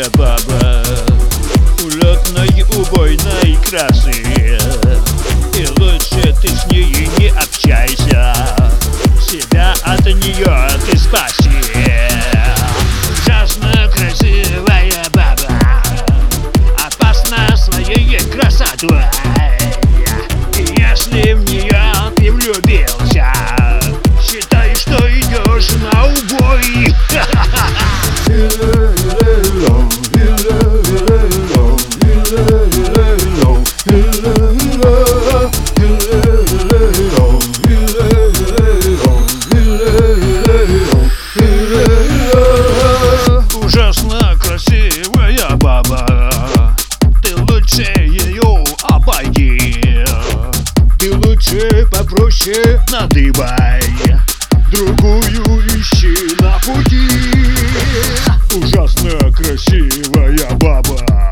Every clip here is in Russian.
моя баба Улетной, убойной красы И лучше ты с ней не общайся. Себя от нее ты спаси. Ужасно красивая баба Опасна своей красотой. Если в нее ты влюбился Лучше попроще. Надыбай Другую ищи на пути. Ужасно красивая баба.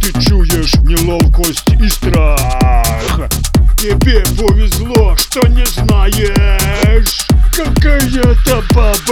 Ты чуешь неловкость и страх. Тебе повезло, что не знаешь Какая-то баба